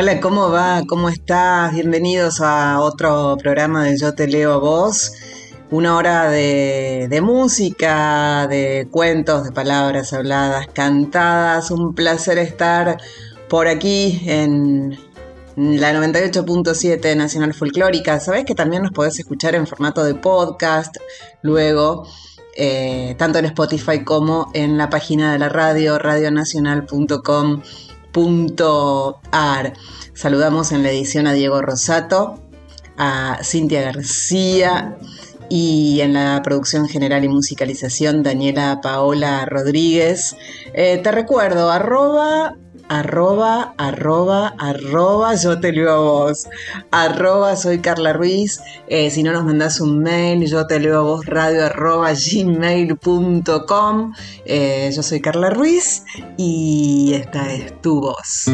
Hola, ¿cómo va? ¿Cómo estás? Bienvenidos a otro programa de Yo te leo a vos. Una hora de, música, de cuentos, de palabras habladas, cantadas. Un placer estar por aquí en la 98.7 Nacional Folclórica. Sabés que también nos podés escuchar en formato de podcast luego, eh, tanto en Spotify como en la página de la radio, radionacional.com Saludamos en la edición a Diego Rosato, a Cintia García y en la producción general y musicalización Daniela Paola Rodríguez. Eh, te recuerdo, arroba arroba, arroba, arroba, yo te leo a vos, arroba, soy Carla Ruiz, eh, si no nos mandás un mail, yo te leo a vos, radio arroba gmail.com, eh, yo soy Carla Ruiz y esta es tu voz.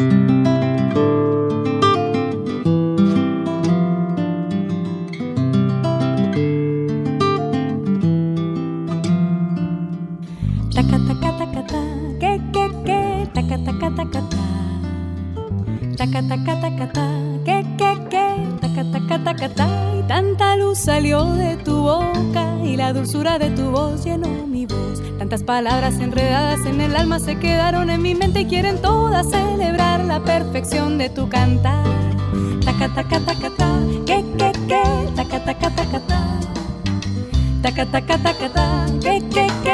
Y tanta luz salió de tu boca y la dulzura de tu voz llenó mi voz. Tantas palabras enredadas en el alma se quedaron en mi mente y quieren todas celebrar la perfección de tu cantar. Taca, taca, taca, que, que, que, taca, taca, taca, taca, taca, taca, taca, que, que, que,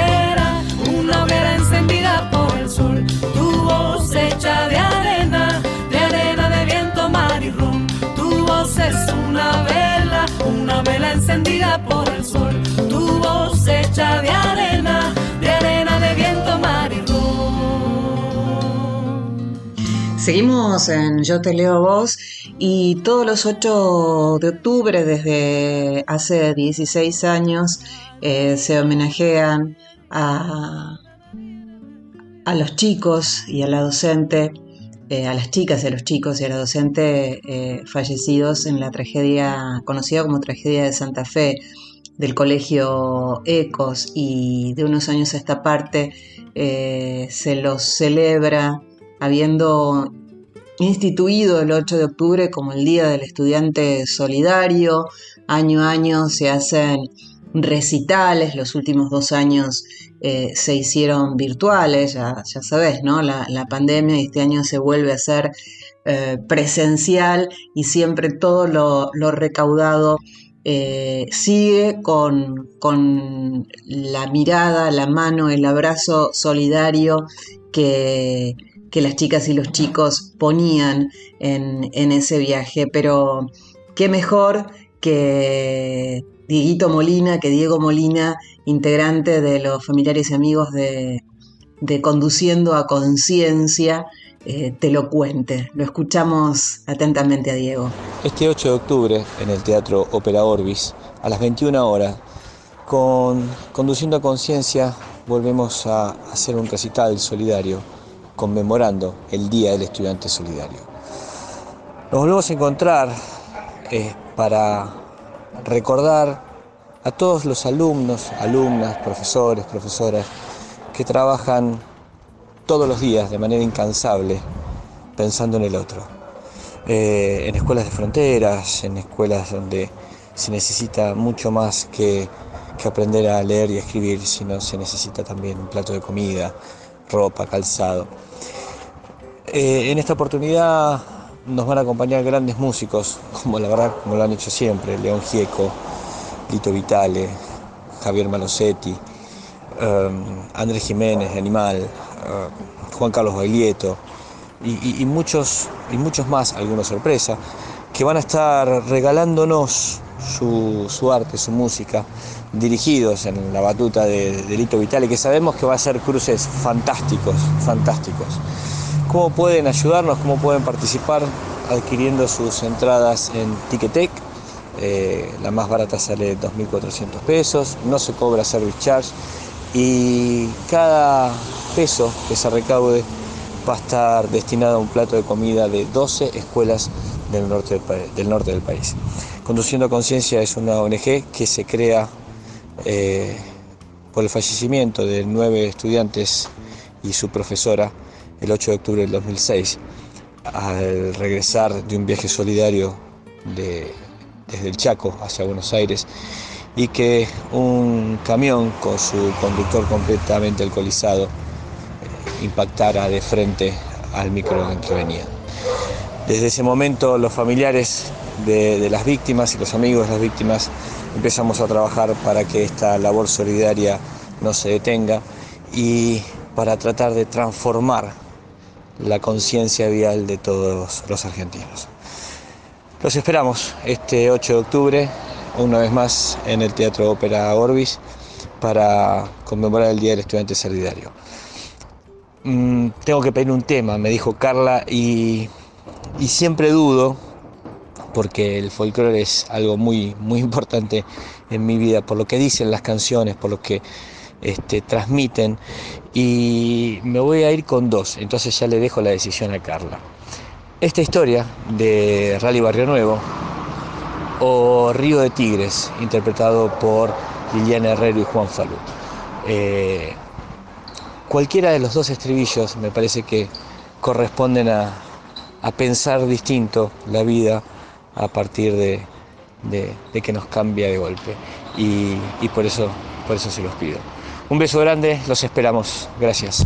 Seguimos en Yo te leo vos y todos los 8 de octubre desde hace 16 años eh, se homenajean a, a los chicos y a la docente eh, a las chicas y a los chicos y a la docente eh, fallecidos en la tragedia conocida como tragedia de Santa Fe del colegio Ecos y de unos años a esta parte se los celebra habiendo instituido el 8 de octubre como el Día del Estudiante Solidario. Año a año se hacen recitales, los últimos dos años eh, se hicieron virtuales, ya, ya sabes, ¿no? La, pandemia y este año se vuelve a ser eh, presencial y siempre todo lo, recaudado eh, sigue con, con, la mirada, la mano, el abrazo solidario que, que las chicas y los chicos ponían en, ese viaje. Pero qué mejor que Dieguito Molina, que Diego Molina, integrante de los familiares y amigos de, Conduciendo a Conciencia, eh, te lo cuente. Lo escuchamos atentamente a Diego. Este 8 de octubre, en el Teatro Ópera Orbis, a las 21 horas, con Conduciendo a Conciencia, volvemos a hacer un recital solidario conmemorando el Día del Estudiante Solidario. Nos volvemos a encontrar eh, para recordar a todos los alumnos, alumnas, profesores, profesoras que trabajan todos los días de manera incansable pensando en el otro. Eh, en escuelas de fronteras, en escuelas donde se necesita mucho más que, aprender a leer y escribir, sino se necesita también un plato de comida, ropa, calzado. Eh, en esta oportunidad nos van a acompañar grandes músicos, como la verdad, como lo han hecho siempre, León Gieco, Lito Vitale, Javier Malosetti, um, Andrés Jiménez, Animal, uh, Juan Carlos Baglietto, y, muchos, y muchos más, algunos sorpresa, que van a estar regalándonos su, arte, su música, dirigidos en la batuta de, de Lito Vitale, que sabemos que va a ser cruces fantásticos, fantásticos. ¿Cómo pueden ayudarnos? ¿Cómo pueden participar? Adquiriendo sus entradas en Ticketek. Eh, la más barata sale 2.400 pesos, no se cobra service charge y cada peso que se recaude va a estar destinado a un plato de comida de 12 escuelas del, norte del país. Conduciendo Conciencia es una ONG que se crea eh, por el fallecimiento de nueve estudiantes y su profesora el 8 de octubre del 2006, al regresar de un viaje solidario desde el Chaco hacia Buenos Aires y que un camión con su conductor completamente alcoholizado eh, impactara de frente al micro en que venía. Desde ese momento los familiares de, las víctimas y los amigos de las víctimas empezamos a trabajar para que esta labor solidaria no se detenga y para tratar de transformar la conciencia vial de todos los argentinos. Los esperamos este 8 de octubre, una vez más en el Teatro Ópera Orbis, para conmemorar el Día del Estudiante Solidario. Mm, tengo que pedir un tema, me dijo Carla, y, siempre dudo, porque el folclore es algo muy, muy importante en mi vida, por lo que dicen las canciones, por lo que este, transmiten, y me voy a ir con dos, entonces ya le dejo la decisión a Carla. Esta historia de Rally Barrio Nuevo o Río de Tigres, interpretado por Liliana Herrero y Juan Falú. Eh, cualquiera de los dos estribillos me parece que corresponden a, pensar distinto la vida a partir de, que nos cambia de golpe. Y, y por, eso, por eso se los pido. Un beso grande, los esperamos. Gracias.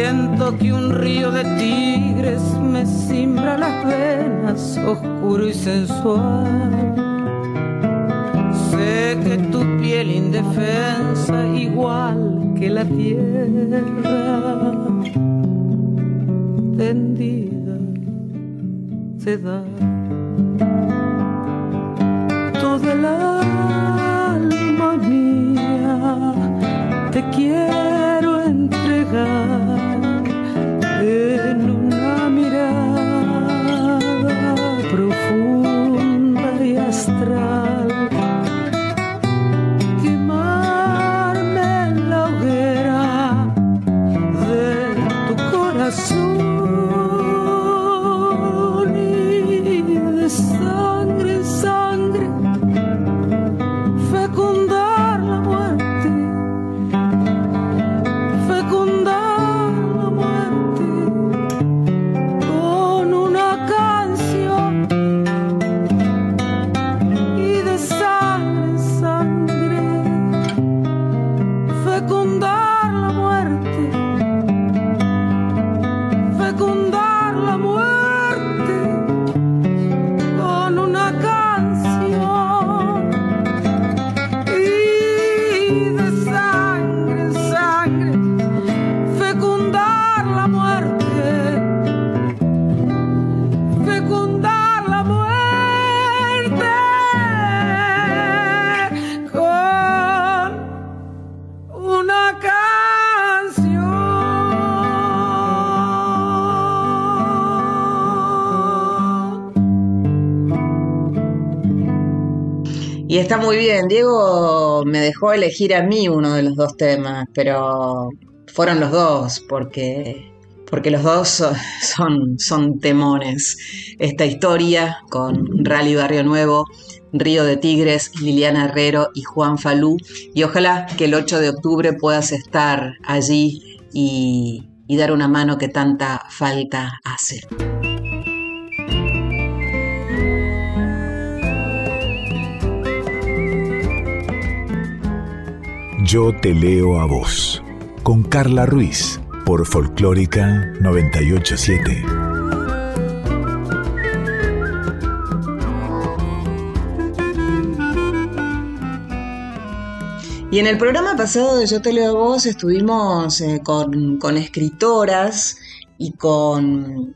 siento que un río de tigres me simbra las venas, oscuro y sensual. Sé que tu piel indefensa, igual que la tierra tendida, se da. Está muy bien. Diego me dejó elegir a mí uno de los dos temas, pero fueron los dos, porque, porque los dos son, son temones. Esta historia con Rally Barrio Nuevo, Río de Tigres, Liliana Herrero y Juan Falú. Y ojalá que el 8 de octubre puedas estar allí y, y dar una mano que tanta falta hace. Yo te leo a vos, con Carla Ruiz, por Folclórica 987. Y en el programa pasado de Yo te leo a vos estuvimos eh, con, con, escritoras y con,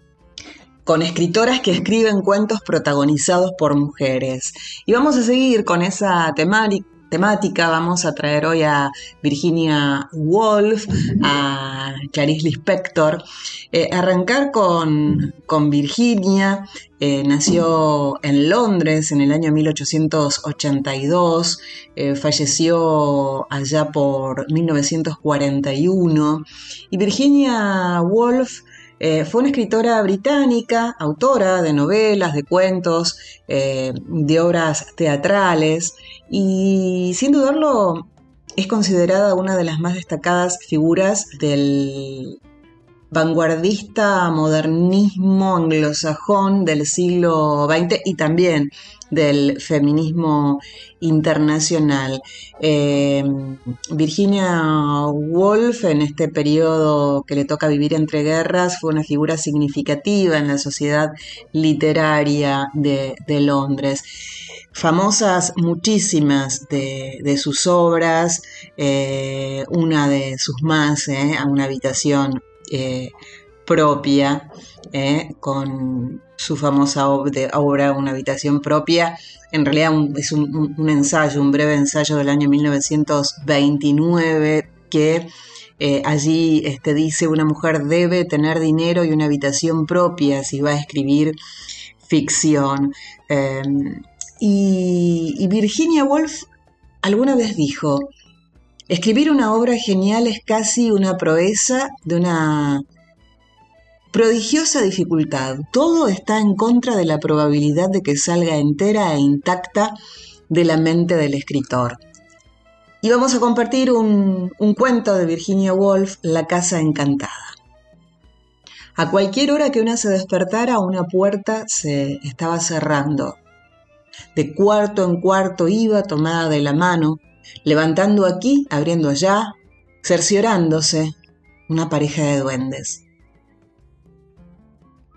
con escritoras que escriben cuentos protagonizados por mujeres. Y vamos a seguir con esa temática temática. Vamos a traer hoy a Virginia Woolf, a Clarice Lispector. Eh, arrancar con, Virginia. Eh, nació en Londres en el año 1882, eh, falleció allá por 1941 y Virginia Woolf fue una escritora británica, autora de novelas, de cuentos, de obras teatrales y sin dudarlo es considerada una de las más destacadas figuras del vanguardista modernismo anglosajón del siglo XX y también del feminismo internacional. Eh, Virginia Woolf, en este periodo que le toca vivir entre guerras, fue una figura significativa en la sociedad literaria de, Londres. Famosas muchísimas de, sus obras, eh, una de sus más, eh, a una habitación propia, con su famosa obra Una habitación propia. En realidad es un, ensayo, un breve ensayo del año 1929 que eh, allí este, dice una mujer debe tener dinero y una habitación propia si va a escribir ficción. Em, y Virginia Woolf alguna vez dijo, escribir una obra genial es casi una proeza de una prodigiosa dificultad. Todo está en contra de la probabilidad de que salga entera e intacta de la mente del escritor. Y vamos a compartir un, cuento de Virginia Woolf, La Casa Encantada. A cualquier hora que una se despertara, una puerta se estaba cerrando. De cuarto en cuarto iba tomada de la mano, levantando aquí, abriendo allá, cerciorándose, una pareja de duendes.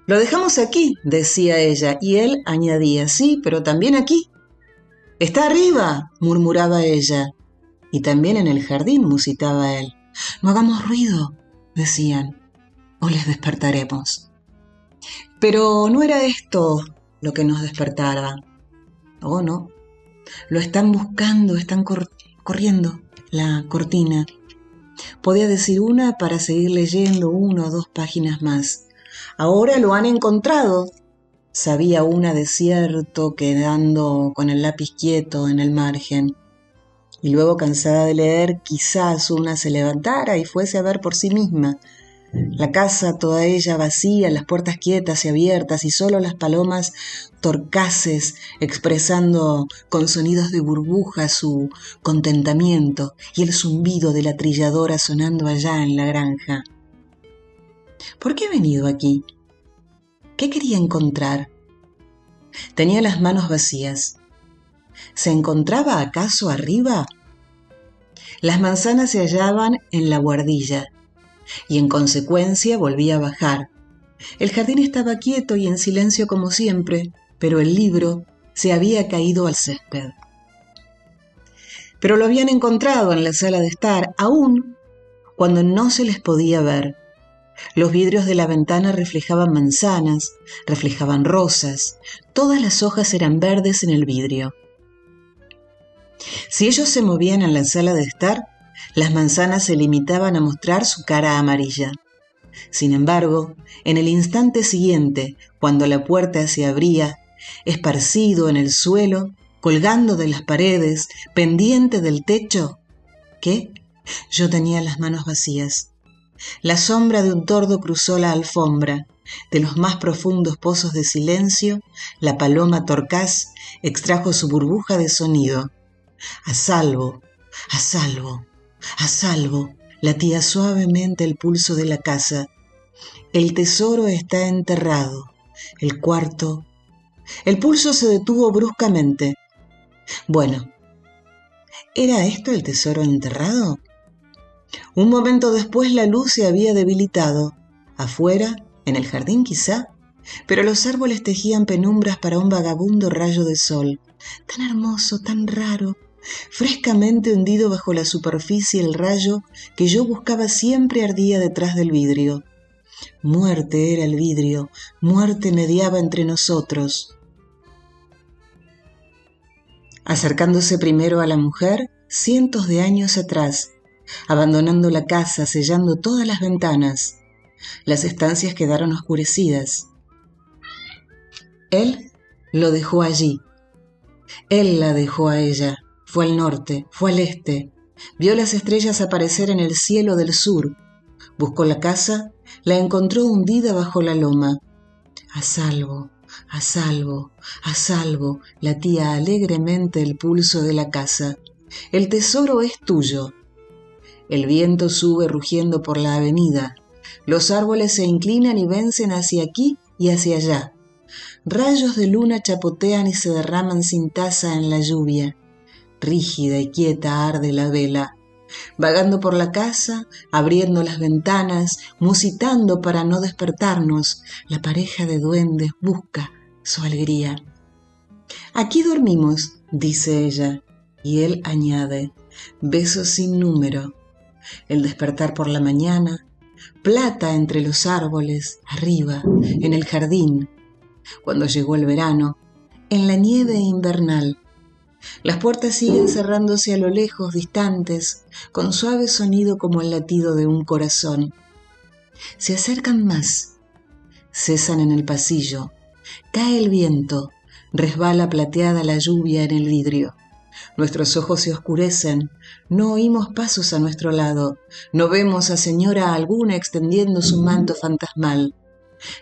Lo dejamos aquí, decía ella, y él añadía, sí, pero también aquí. Está arriba, murmuraba ella. Y también en el jardín, musitaba él. No hagamos ruido, decían, o les despertaremos. Pero no era esto lo que nos despertara. Oh, no. Lo están buscando, están corriendo la cortina. Podía decir una para seguir leyendo una o dos páginas más. Ahora lo han encontrado, sabía una de cierto quedando con el lápiz quieto en el margen. Y luego, cansada de leer, quizás una se levantara y fuese a ver por sí misma. La casa, toda ella vacía, las puertas quietas y abiertas, y solo las palomas torcaces expresando con sonidos de burbuja su contentamiento, y el zumbido de la trilladora sonando allá en la granja. ¿Por qué he venido aquí? ¿Qué quería encontrar? Tenía las manos vacías. ¿Se encontraba acaso arriba? Las manzanas se hallaban en la guardilla y en consecuencia volví a bajar. El jardín estaba quieto y en silencio como siempre, pero el libro se había caído al césped. Pero lo habían encontrado en la sala de estar, aún cuando no se les podía ver. Los vidrios de la ventana reflejaban manzanas, reflejaban rosas, todas las hojas eran verdes en el vidrio. Si ellos se movían en la sala de estar, las manzanas se limitaban a mostrar su cara amarilla. Sin embargo, en el instante siguiente, cuando la puerta se abría, esparcido en el suelo, colgando de las paredes, pendiente del techo, ¿qué? Yo tenía las manos vacías. La sombra de un tordo cruzó la alfombra. De los más profundos pozos de silencio, la paloma torcaz extrajo su burbuja de sonido. A salvo, a salvo, a salvo, latía suavemente el pulso de la casa. El tesoro está enterrado. El cuarto. El pulso se detuvo bruscamente. Bueno, ¿era esto el tesoro enterrado? Un momento después la luz se había debilitado. Afuera, en el jardín quizá, pero los árboles tejían penumbras para un vagabundo rayo de sol, tan hermoso, tan raro, frescamente hundido bajo la superficie el rayo que yo buscaba siempre ardía detrás del vidrio. Muerte era el vidrio, muerte mediaba entre nosotros. Acercándose primero a la mujer, cientos de años atrás, abandonando la casa, sellando todas las ventanas. Las estancias quedaron oscurecidas. Él lo dejó allí. Él la dejó a ella. Fue al norte, fue al este. Vio las estrellas aparecer en el cielo del sur. Buscó la casa, la encontró hundida bajo la loma. A salvo, a salvo, a salvo, latía alegremente el pulso de la casa. El tesoro es tuyo, el viento sube rugiendo por la avenida. Los árboles se inclinan y vencen hacia aquí y hacia allá. Rayos de luna chapotean y se derraman sin taza en la lluvia. Rígida y quieta arde la vela. Vagando por la casa, abriendo las ventanas, musitando para no despertarnos, la pareja de duendes busca su alegría. Aquí dormimos, dice ella, y él añade, besos sin número. El despertar por la mañana, plata entre los árboles, arriba, en el jardín, cuando llegó el verano, en la nieve invernal. Las puertas siguen cerrándose a lo lejos, distantes, con suave sonido como el latido de un corazón. Se acercan más, cesan en el pasillo, cae el viento, resbala plateada la lluvia en el vidrio. Nuestros ojos se oscurecen, no oímos pasos a nuestro lado, no vemos a señora alguna extendiendo su manto fantasmal.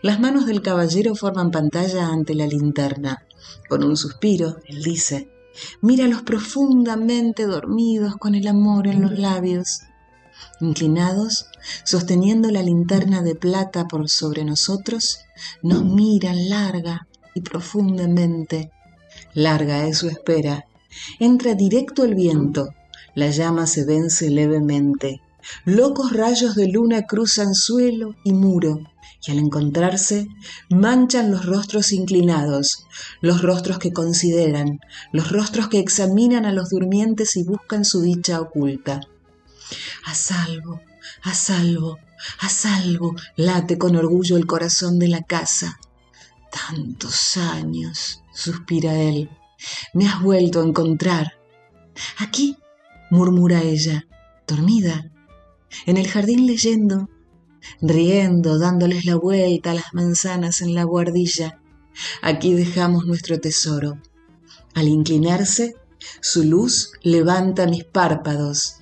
Las manos del caballero forman pantalla ante la linterna. Con un suspiro, él dice, míralos profundamente dormidos con el amor en los labios. Inclinados, sosteniendo la linterna de plata por sobre nosotros, nos miran larga y profundamente. Larga es su espera. Entra directo el viento. La llama se vence levemente. Locos rayos de luna cruzan suelo y muro y al encontrarse manchan los rostros inclinados, los rostros que consideran, los rostros que examinan a los durmientes y buscan su dicha oculta. A salvo, a salvo, a salvo, late con orgullo el corazón de la casa. Tantos años, suspira él, me has vuelto a encontrar. Aquí, murmura ella, dormida, en el jardín leyendo, riendo, dándoles la vuelta a las manzanas en la guardilla. Aquí dejamos nuestro tesoro. Al inclinarse, su luz levanta mis párpados.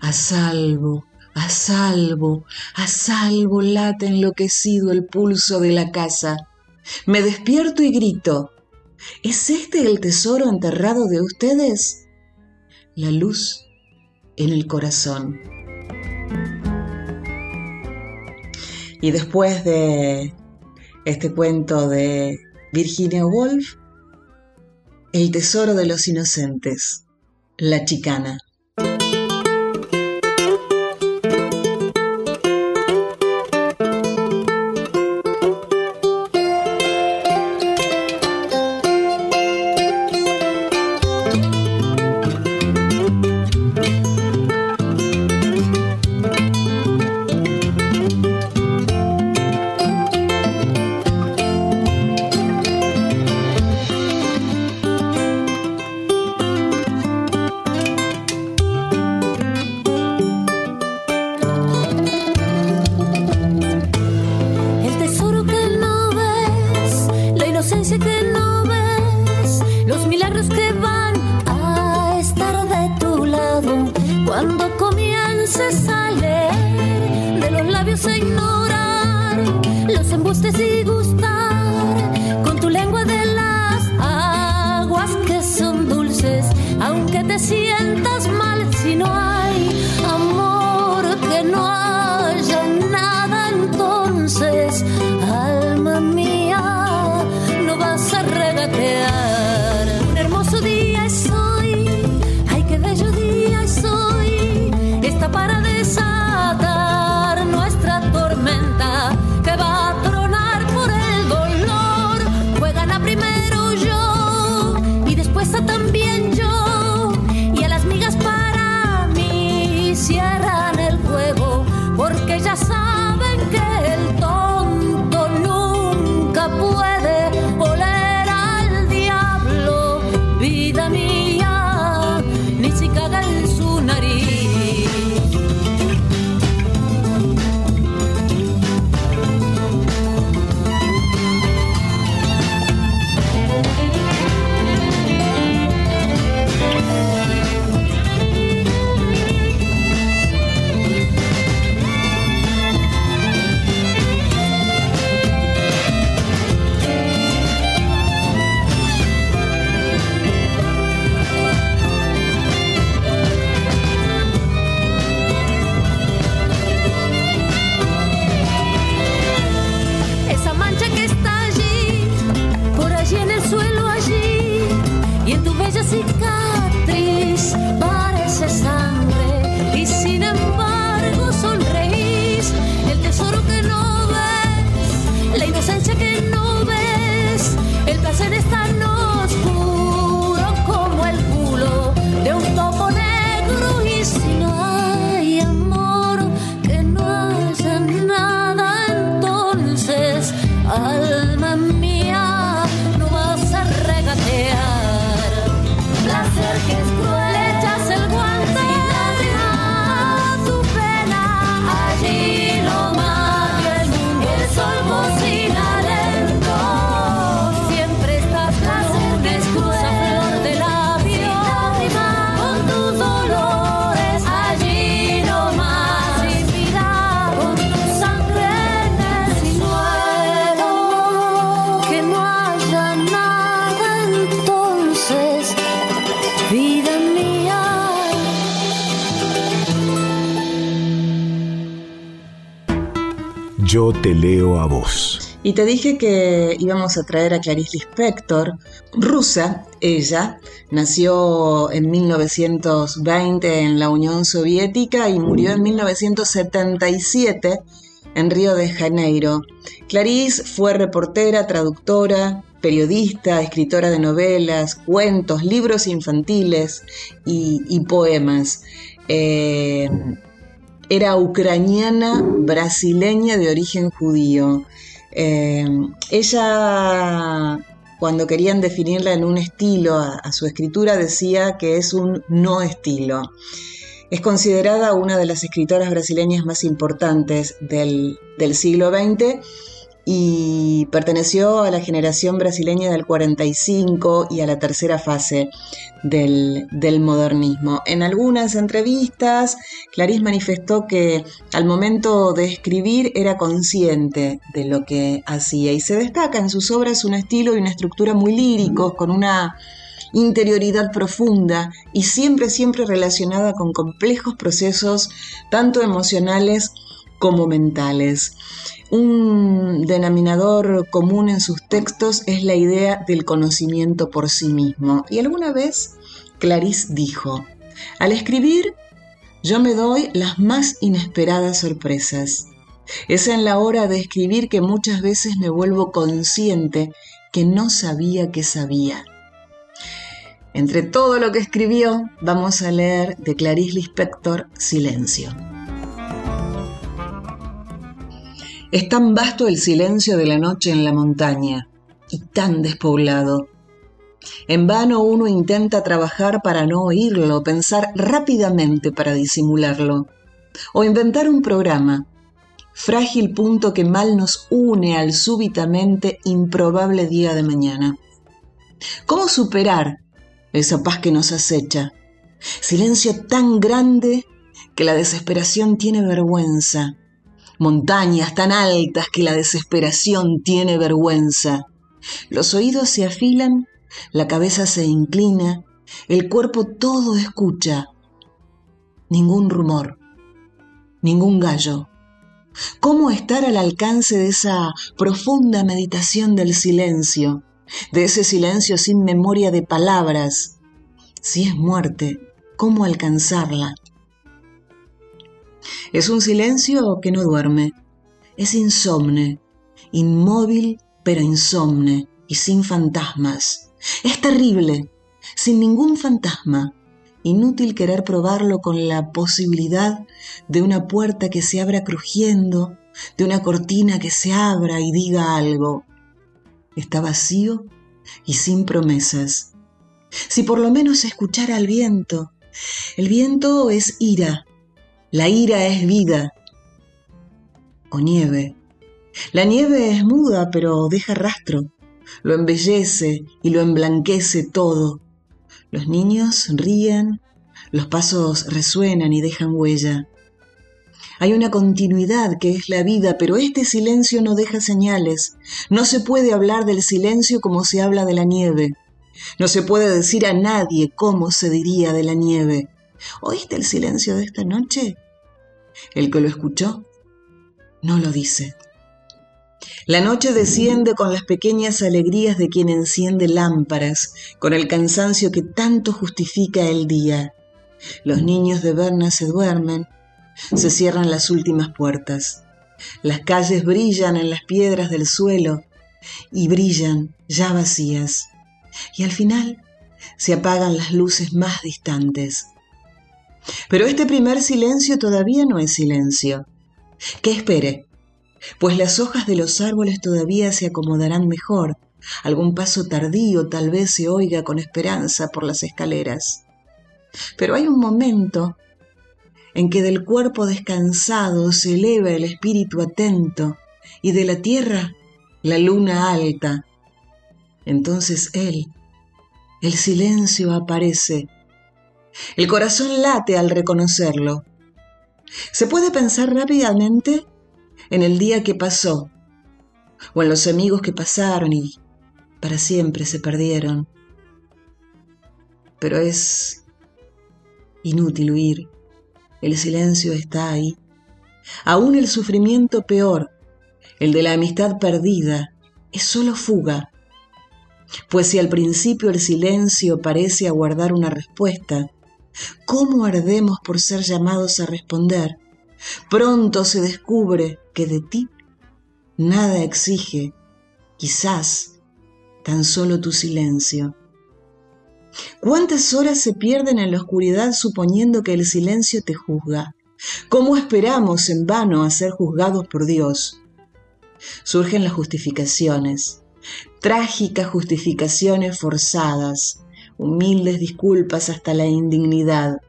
A salvo, a salvo, a salvo late enloquecido el pulso de la casa. Me despierto y grito. ¿Es este el tesoro enterrado de ustedes? La luz en el corazón. Y después de este cuento de Virginia Woolf, El tesoro de los inocentes, La chicana. mía, no vas a regatear. Placer que es Yo te leo a vos. Y te dije que íbamos a traer a Clarice Lispector, rusa, ella, nació en 1920 en la Unión Soviética y murió en 1977 en Río de Janeiro. Clarice fue reportera, traductora, periodista, escritora de novelas, cuentos, libros infantiles y, poemas. Eh, era ucraniana brasileña de origen judío. Eh, ella, cuando querían definirla en un estilo a, su escritura, decía que es un no estilo. Es considerada una de las escritoras brasileñas más importantes del, del siglo XX y perteneció a la generación brasileña del 45 y a la tercera fase del, modernismo. En algunas entrevistas, Clarice manifestó que al momento de escribir era consciente de lo que hacía y se destaca en sus obras un estilo y una estructura muy líricos, con una interioridad profunda y siempre, siempre relacionada con complejos procesos, tanto emocionales como mentales. Un denominador común en sus textos es la idea del conocimiento por sí mismo. Y alguna vez Clarice dijo, al escribir yo me doy las más inesperadas sorpresas. Es en la hora de escribir que muchas veces me vuelvo consciente que no sabía que sabía. Entre todo lo que escribió, vamos a leer de Clarice Lispector Silencio. Es tan vasto el silencio de la noche en la montaña y tan despoblado. En vano uno intenta trabajar para no oírlo, pensar rápidamente para disimularlo, o inventar un programa, frágil punto que mal nos une al súbitamente improbable día de mañana. ¿Cómo superar esa paz que nos acecha? Silencio tan grande que la desesperación tiene vergüenza montañas tan altas que la desesperación tiene vergüenza. Los oídos se afilan, la cabeza se inclina, el cuerpo todo escucha. Ningún rumor, ningún gallo. ¿Cómo estar al alcance de esa profunda meditación del silencio, de ese silencio sin memoria de palabras? Si es muerte, ¿cómo alcanzarla? Es un silencio que no duerme, es insomne, inmóvil pero insomne y sin fantasmas. Es terrible, sin ningún fantasma. Inútil querer probarlo con la posibilidad de una puerta que se abra crujiendo, de una cortina que se abra y diga algo. Está vacío y sin promesas. Si por lo menos escuchara al viento, el viento es ira, la ira es vida. O nieve. La nieve es muda, pero deja rastro. Lo embellece y lo emblanquece todo. Los niños ríen, los pasos resuenan y dejan huella. Hay una continuidad que es la vida, pero este silencio no deja señales. No se puede hablar del silencio como se habla de la nieve. No se puede decir a nadie cómo se diría de la nieve. ¿Oíste el silencio de esta noche? El que lo escuchó no lo dice. La noche desciende con las pequeñas alegrías de quien enciende lámparas, con el cansancio que tanto justifica el día. Los niños de Berna se duermen, se cierran las últimas puertas. Las calles brillan en las piedras del suelo y brillan ya vacías. Y al final se apagan las luces más distantes. Pero este primer silencio todavía no es silencio. ¿Qué espere? Pues las hojas de los árboles todavía se acomodarán mejor. Algún paso tardío tal vez se oiga con esperanza por las escaleras. Pero hay un momento en que del cuerpo descansado se eleva el espíritu atento y de la tierra la luna alta. Entonces él, el silencio aparece el corazón late al reconocerlo. Se puede pensar rápidamente en el día que pasó, o en los amigos que pasaron y para siempre se perdieron. Pero es inútil huir. El silencio está ahí. Aún el sufrimiento peor El de la amistad perdida es solo fuga. Pues si al principio el silencio parece aguardar una respuesta, ¿cómo ardemos por ser llamados a responder? Pronto se descubre que de ti nada exige, quizás tan solo tu silencio. ¿Cuántas horas se pierden en la oscuridad suponiendo que el silencio te juzga? ¿Cómo esperamos en vano a ser juzgados por Dios? Surgen las justificaciones, trágicas justificaciones forzadas, humildes disculpas hasta la indignidad.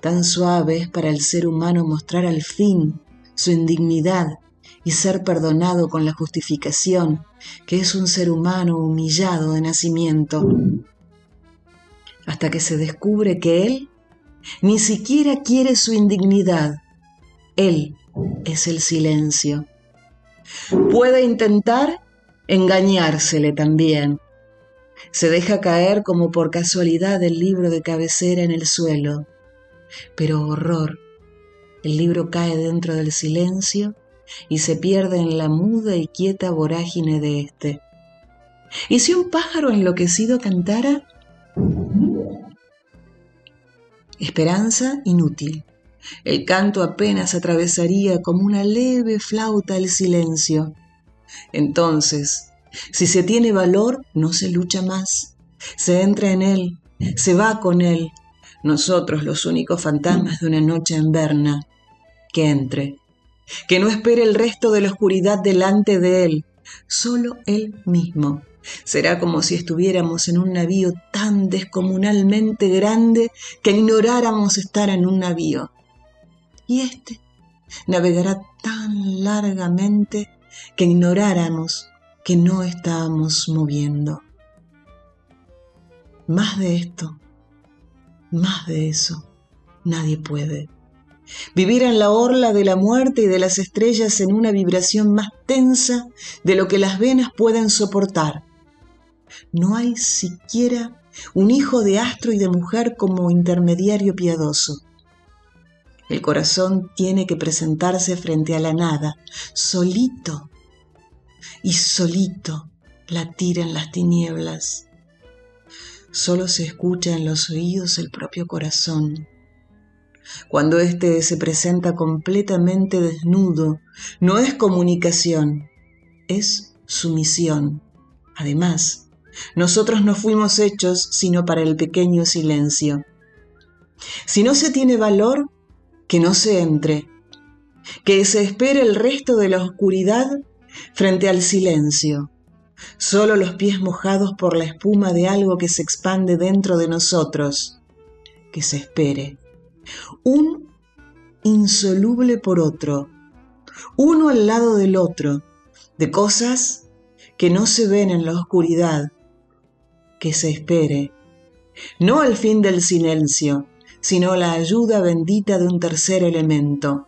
Tan suave es para el ser humano mostrar al fin su indignidad y ser perdonado con la justificación que es un ser humano humillado de nacimiento, hasta que se descubre que él ni siquiera quiere su indignidad, él es el silencio. Puede intentar engañársele también. Se deja caer como por casualidad el libro de cabecera en el suelo. Pero horror, el libro cae dentro del silencio y se pierde en la muda y quieta vorágine de éste. ¿Y si un pájaro enloquecido cantara? Esperanza inútil. El canto apenas atravesaría como una leve flauta el silencio. Entonces, si se tiene valor, no se lucha más. Se entra en él, se va con él. Nosotros los únicos fantasmas de una noche en Berna. Que entre. Que no espere el resto de la oscuridad delante de él. Solo él mismo. Será como si estuviéramos en un navío tan descomunalmente grande que ignoráramos estar en un navío. Y éste navegará tan largamente que ignoráramos que no estábamos moviendo. Más de esto, más de eso, nadie puede. Vivir en la orla de la muerte y de las estrellas en una vibración más tensa de lo que las venas pueden soportar no hay siquiera un hijo de astro y de mujer como intermediario piadoso. El corazón tiene que presentarse frente a la nada, solito, y solito latir en las tinieblas. Solo se escucha en los oídos el propio corazón. Cuando éste se presenta completamente desnudo, no es comunicación, es sumisión. Además, nosotros no fuimos hechos sino para el pequeño silencio. Si no se tiene valor, que no se entre, que se espere el resto de la oscuridad frente al silencio. Solo los pies mojados por la espuma de algo que se expande dentro de nosotros. Que se espere. Un insoluble por otro, uno al lado del otro, de cosas que no se ven en la oscuridad, que se espere, no al fin del silencio, sino la ayuda bendita de un tercer elemento,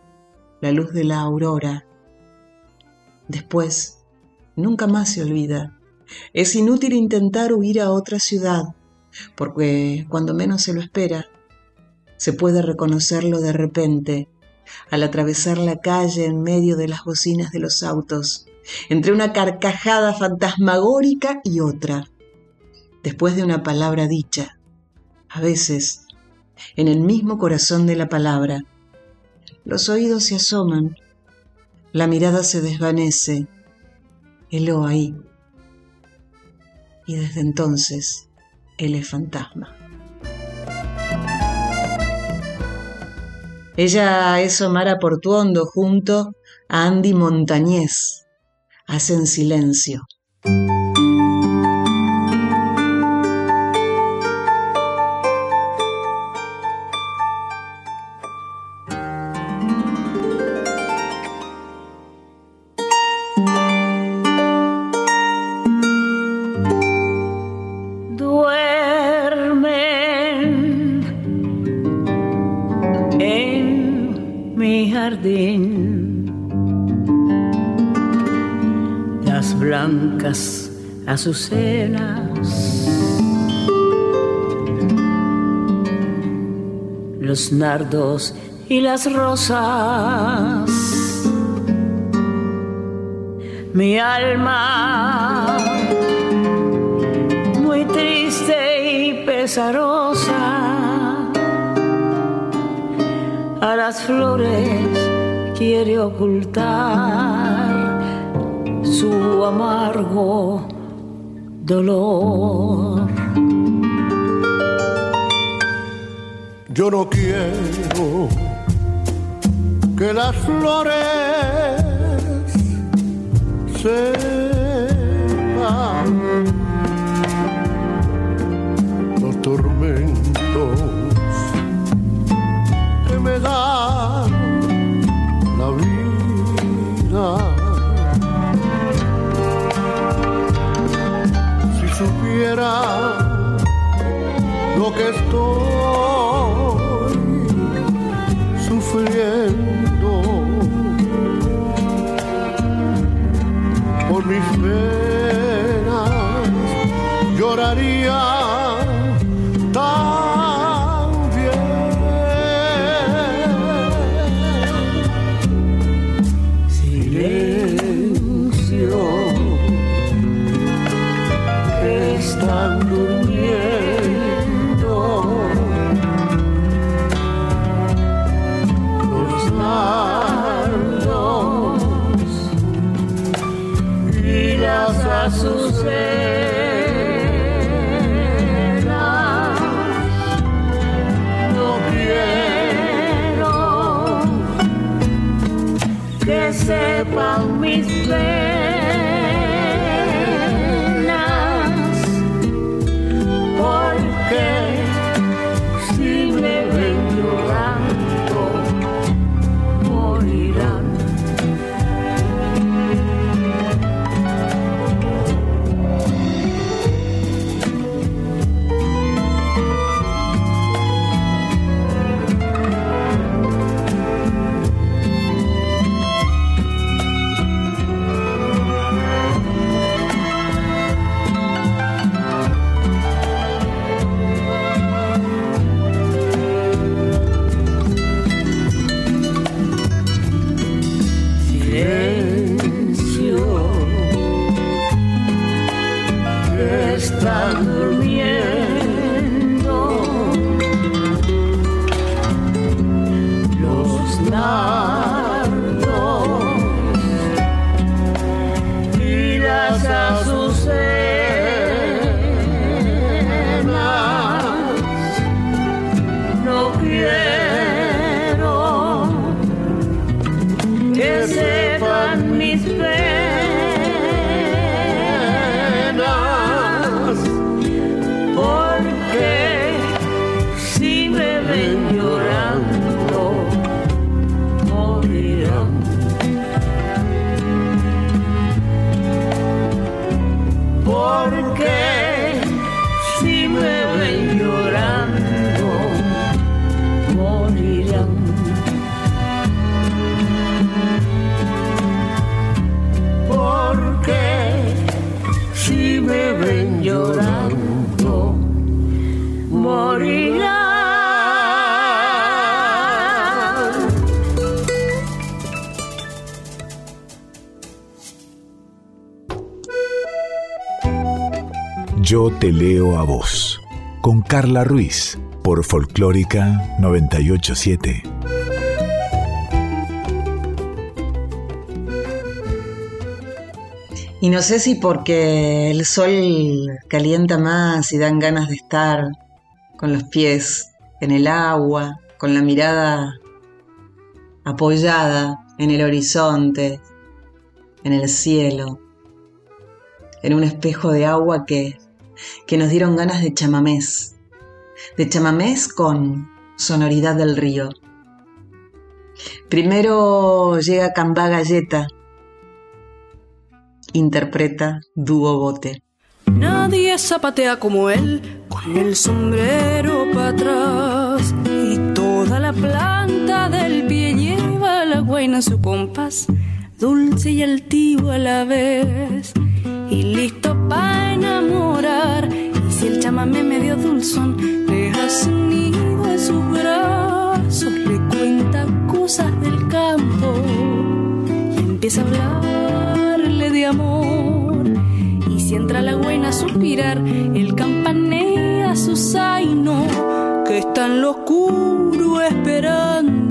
la luz de la aurora. Después, nunca más se olvida. Es inútil intentar huir a otra ciudad, porque cuando menos se lo espera, se puede reconocerlo de repente al atravesar la calle en medio de las bocinas de los autos, entre una carcajada fantasmagórica y otra después de una palabra dicha, a veces en el mismo corazón de la palabra. Los oídos se asoman, la mirada se desvanece, el o ahí. Y desde entonces él es fantasma. Ella es Omara Portuondo junto a Andy Montañez. Hacen silencio. Azucenas, los nardos y las rosas, mi alma muy triste y pesarosa. A las flores quiere ocultar su amargo dolor. Yo no quiero que las flores los tormentos que me da la vida. Supiera lo que estoy sufriendo. Mis penas que sepan mis Yo te leo a vos, con Carla Ruiz, por Folclórica 987. Y no sé si porque el sol calienta más y dan ganas de estar con los pies en el agua, con la mirada apoyada en el horizonte, en el cielo, en un espejo de agua que que nos dieron ganas de chamamés, de chamamés con sonoridad del río. Primero llega Cambá Galleta, interpreta Dúo Bote. Nadie zapatea como él, con el sombrero para atrás y toda la planta del pie lleva la guaina su compás, dulce y altivo a la vez y listo para enamorar. Y si el chamamé medio dulzón hace un nido en sus brazos, le cuenta cosas del campo y empieza a hablarle de entra la buena a suspirar, el campanea su zaino, que está en lo oscuro esperando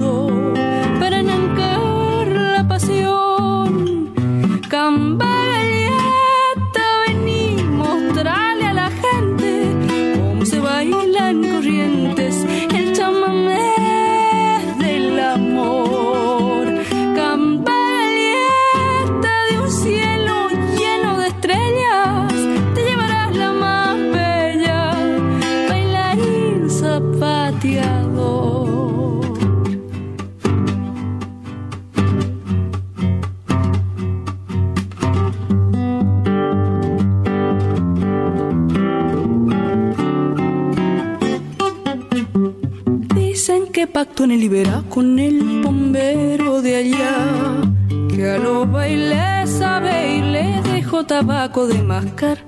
pacto en el Ibera con el bombero de allá, que a los bailes sabe y le dejó tabaco de mascar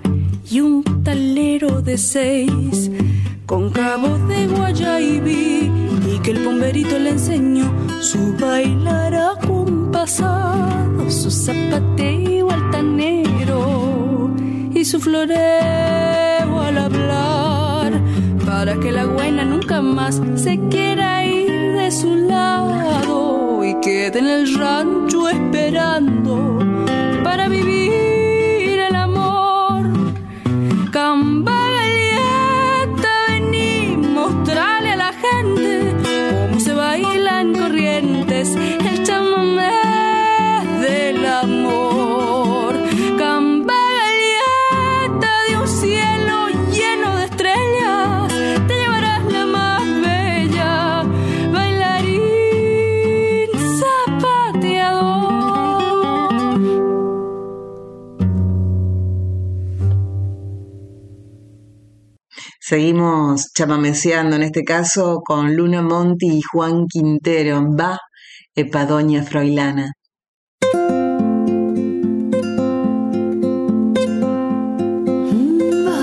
y un talero de seis con cabos de guayaibi y que el bomberito le enseñó su bailar acompasado, su zapateo altanero y su floreo al hablar para que la buena nunca más se quiera quede en el rancho esperando para vivir Seguimos chamameceando en este caso con Luna Monti y Juan Quintero. Va, Epadoña Froilana. Va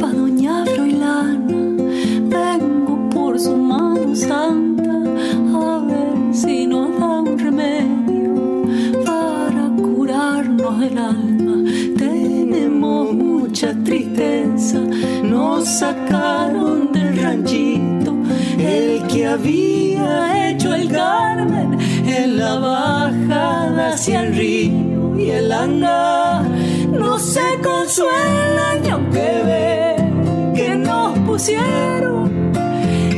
pa' doña Froilana, vengo por su mano santa a ver si nos da un remedio para curarnos el alma. Tenemos mucha tristeza, sacaron del ranchito el que había hecho el Carmen en la bajada hacia el río y el hangar no se consuelan y aunque ve que nos pusieron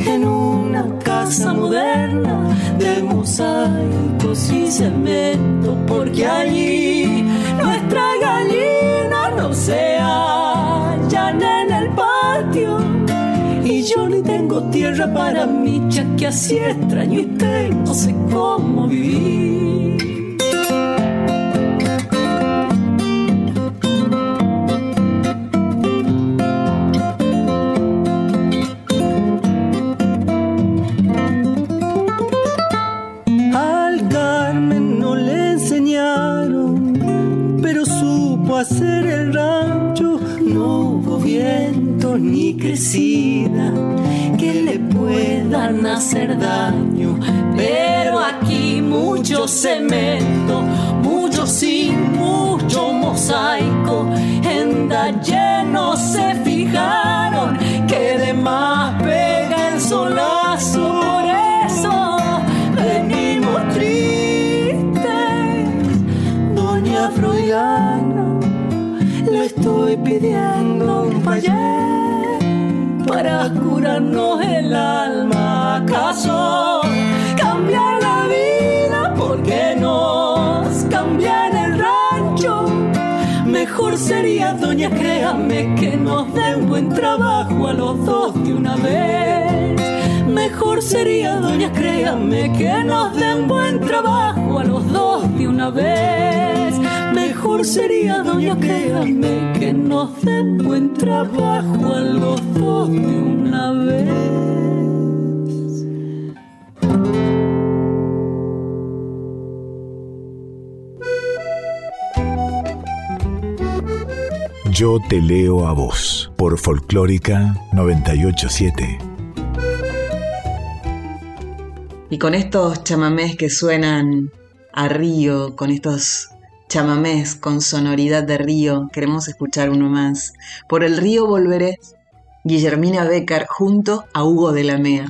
en una casa moderna de mosaicos y cemento porque allí nuestra yo ni tengo tierra para mi que así extraño y tengo sé cómo vivir. Al Carmen no le enseñaron, pero supo hacer ni crecida que le puedan hacer daño. Pero aquí mucho cemento, mucho sin mucho mosaico. En Dalle no se para curarnos el alma. ¿Acaso cambiar la vida? porque nos cambian el rancho? Mejor sería, doña, créame que nos den buen trabajo a los dos de una vez. Mejor sería, doña, créame que nos den buen trabajo a los dos de una vez. Mejor sería, doña, créame que nos den buen trabajo a los dos de una vez. Yo te leo a vos por Folclórica 987. Y con estos chamamés que suenan a río, con estos chamamés con sonoridad de río, queremos escuchar uno más. Por el río volveré, Guillermina Becker junto a Hugo de la Mea.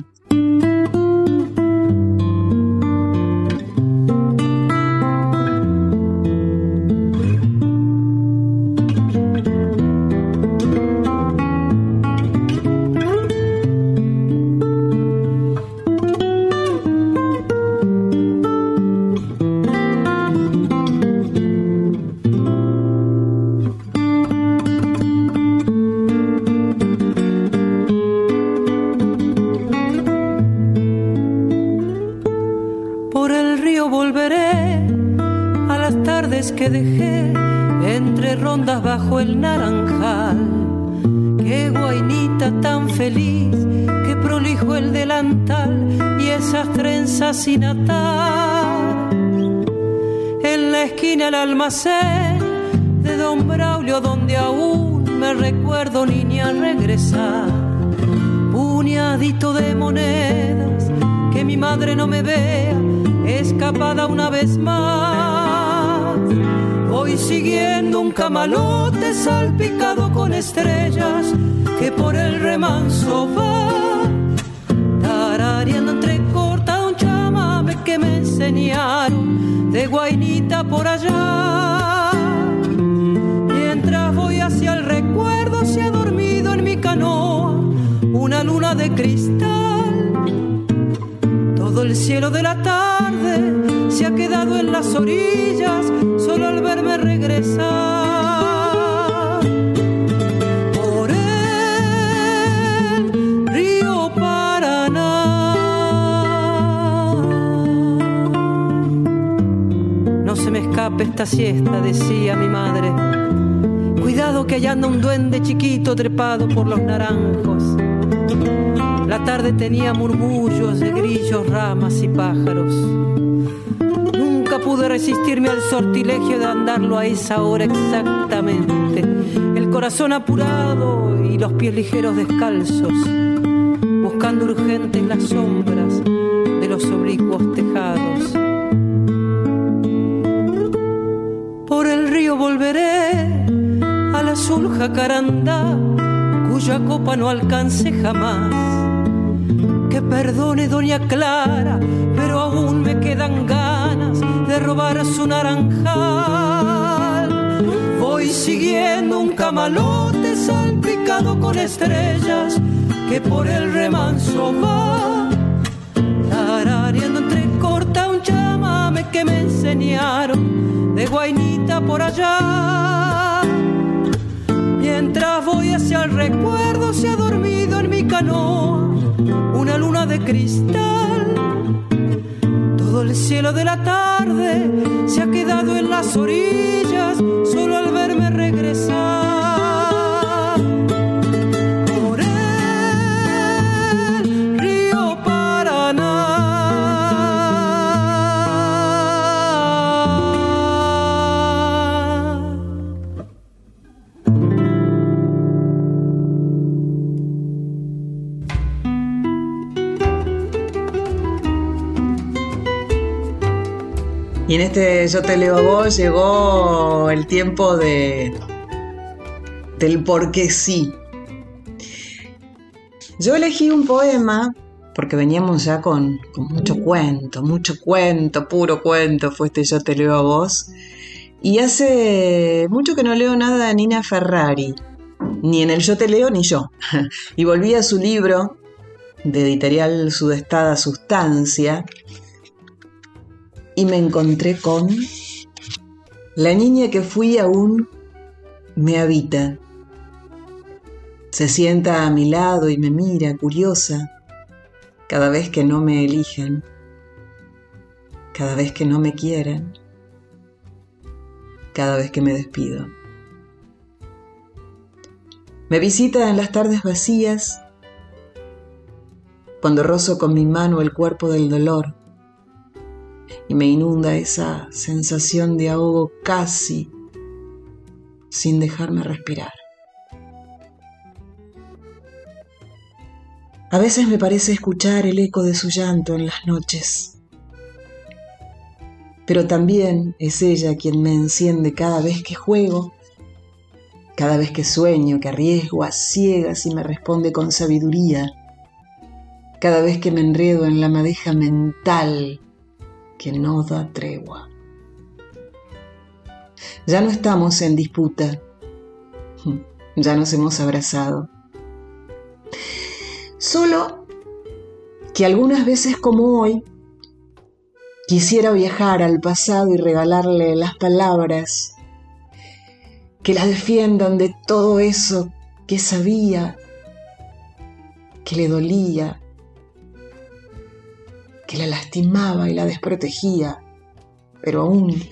Sin atar. En la esquina el almacén de Don Braulio, donde aún me recuerdo niña regresar. Puñadito de monedas, que mi madre no me vea, escapada una vez más. Voy siguiendo un camalote salpicado con estrellas que por el remanso va de Guainita por allá. Mientras voy hacia el recuerdo, se ha dormido en mi canoa una luna de cristal. Todo el cielo de la tarde se ha quedado en las orillas, solo al verme regresar. Esta siesta, decía mi madre. Cuidado que allá anda un duende chiquito trepado por los naranjos. La tarde tenía murmullos de grillos, ramas y pájaros. Nunca pude resistirme al sortilegio de andarlo a esa hora exactamente. El corazón apurado y los pies ligeros descalzos, buscando urgentes las sombras volveré al azul jacarandá, cuya copa no alcance jamás. Que perdone doña Clara, pero aún me quedan ganas de robar su naranjal. Voy siguiendo un camalote salpicado con estrellas que por el remanso va, tarareando entre corta un chamame que me enseñaron de Guainita por allá. Mientras voy hacia el recuerdo, se ha dormido en mi canoa una luna de cristal. Todo el cielo de la tarde se ha quedado en las orillas, solo al verme regresar. Y en este Yo te leo a vos llegó el tiempo de del por qué sí. Yo elegí un poema porque veníamos ya con, con, mucho cuento, mucho cuento, puro cuento, fue este Yo te leo a vos. Y hace mucho que no leo nada de Nina Ferrari, ni en el Yo te leo ni yo. Y volví a su libro de editorial Sudestada Sustancia, y me encontré con la niña que fui aún me habita. Se sienta a mi lado y me mira curiosa cada vez que no me eligen, cada vez que no me quieren, cada vez que me despido. Me visita en las tardes vacías, cuando rozo con mi mano el cuerpo del dolor y me inunda esa sensación de ahogo casi sin dejarme respirar. A veces me parece escuchar el eco de su llanto en las noches. pero también es ella quien me enciende cada vez que juego, cada vez que sueño, que arriesgo a ciegas y me responde con sabiduría, cada vez que me enredo en la madeja mental que no da tregua. Ya no estamos en disputa, ya nos hemos abrazado. Solo que algunas veces como hoy, quisiera viajar al pasado y regalarle las palabras que la defiendan de todo eso que sabía, que le dolía, que la lastimaba y la desprotegía, pero aún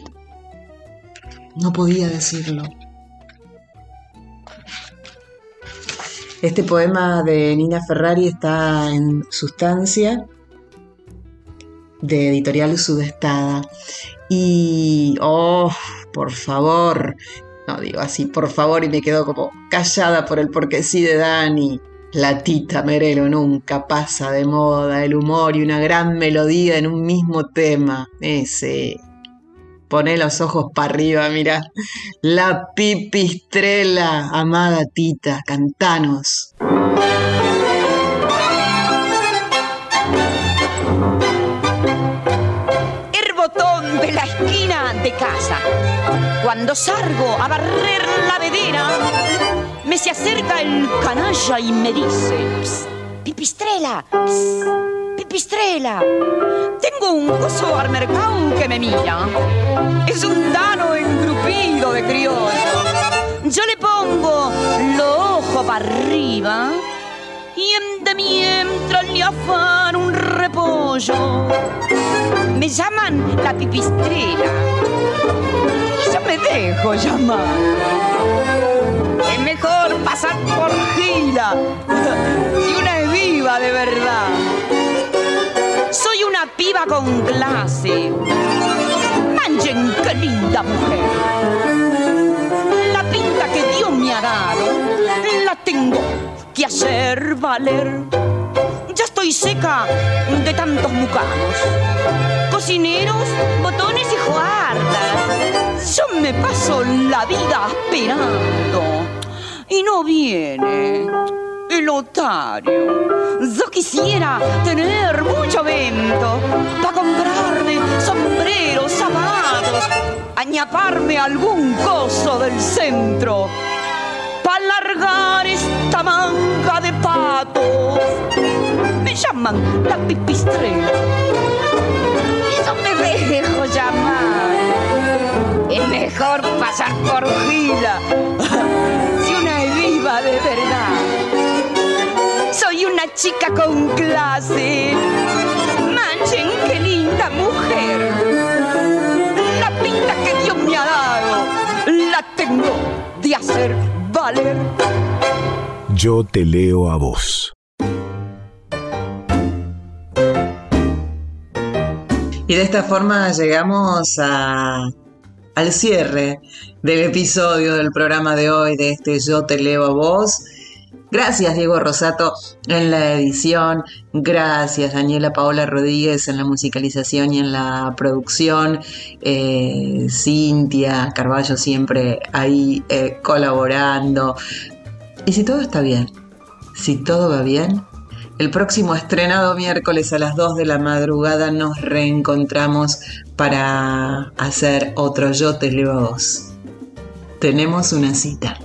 no podía decirlo. Este poema de Nina Ferrari está en Sustancia, de Editorial Sudestada. Y, oh, por favor, no digo así, por favor, y me quedo como callada por el porque sí de Dani. La tita Merelo nunca pasa de moda, el humor y una gran melodía en un mismo tema. Ese. Poné los ojos para arriba, mira. La pipistrela, amada tita, cantanos. De la esquina de casa. Cuando salgo a barrer la vedera, me se acerca el canalla y me dice, "Psst, pipistrela, psst, pipistrela, tengo un coso al mercado que me mira. Es un dano engrupido de criollo. Yo le pongo los ojos para arriba y en de mientras le afan un repollo. Me llaman la pipistrela y yo me dejo llamar. Es mejor pasar por gila si una es viva de verdad. Soy una piba con clase. Manchen qué linda mujer. La pinta que Dios me ha dado la tengo que hacer valer. Ya estoy seca de tantos mucanos. Cocineros, botones y juardas. Yo me paso la vida esperando y no viene el otario. Yo quisiera tener mucho vento para comprarme sombreros, zapatos, añaparme algún coso del centro para largar esta manga de patos. Me llaman la pipistrela. Yo me dejo llamar. Es mejor pasar por gila de verdad. Soy una chica con clase. Manchen, qué linda mujer. La pinta que Dios me ha dado la tengo de hacer valer. Yo te leo a vos. Y de esta forma llegamos a, al cierre del episodio del programa de hoy de este Yo te leo a vos. Gracias Diego Rosato en la edición, gracias Daniela Paola Rodríguez en la musicalización y en la producción, eh, Cintia Carballo siempre ahí eh, colaborando. Y si todo está bien, si todo va bien, el próximo estrenado miércoles a las 2 de la madrugada nos reencontramos para hacer otro Yo te leo a vos. Tenemos una cita.